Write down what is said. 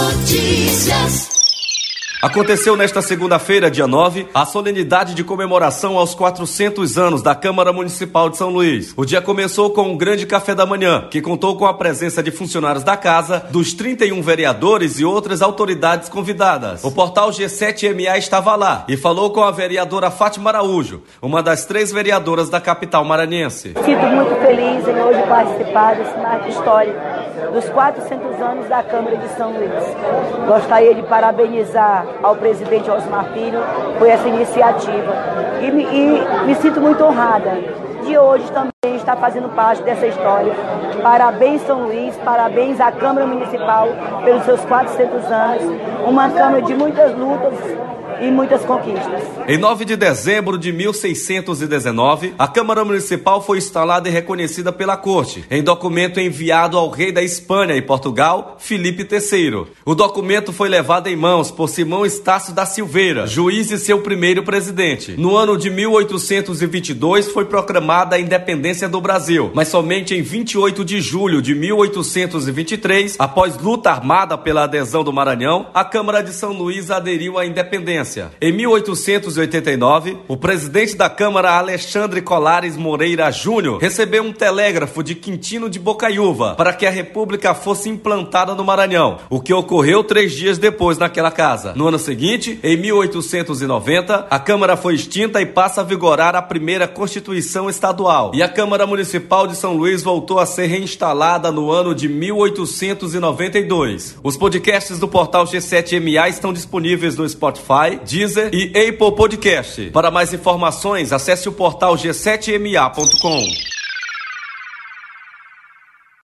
Notícias. Aconteceu nesta segunda-feira, dia 9, a solenidade de comemoração aos 400 anos da Câmara Municipal de São Luís. O dia começou com um grande café da manhã, que contou com a presença de funcionários da casa, dos 31 vereadores e outras autoridades convidadas. O portal G7MA estava lá e falou com a vereadora Fátima Araújo, uma das três vereadoras da capital maranhense. Sinto muito feliz em hoje participar desse marco histórico dos 400 anos da Câmara de São Luís. Gostaria de parabenizar ao presidente Osmar Filho. Por essa iniciativa. E me, e me sinto muito honrada de hoje também estar fazendo parte dessa história. Parabéns São Luís, parabéns à Câmara Municipal pelos seus 400 anos, uma Câmara de muitas lutas e muitas conquistas. Em 9 de dezembro de 1619, a Câmara Municipal foi instalada e reconhecida pela Corte, em documento enviado ao rei da Espanha e Portugal, Felipe III. O documento foi levado em mãos por Simão Estácio da Silveira, juiz e seu primeiro presidente. No ano de 1822 foi proclamada a independência do Brasil, mas somente em 28 de julho de 1823, após luta armada pela adesão do Maranhão, a Câmara de São Luís aderiu à independência. Em 1889, o presidente da Câmara, Alexandre Colares Moreira Júnior, recebeu um telégrafo de Quintino de Bocaiúva para que a República fosse implantada no Maranhão, o que ocorreu três dias depois naquela casa. No ano seguinte, em 1890, a Câmara foi extinta e passa a vigorar a primeira Constituição Estadual. E a Câmara Municipal de São Luís voltou a ser reinstalada no ano de 1892. Os podcasts do portal G7MA estão disponíveis no Spotify, Deezer e Apple Podcast. Para mais informações, acesse o portal g7ma.com.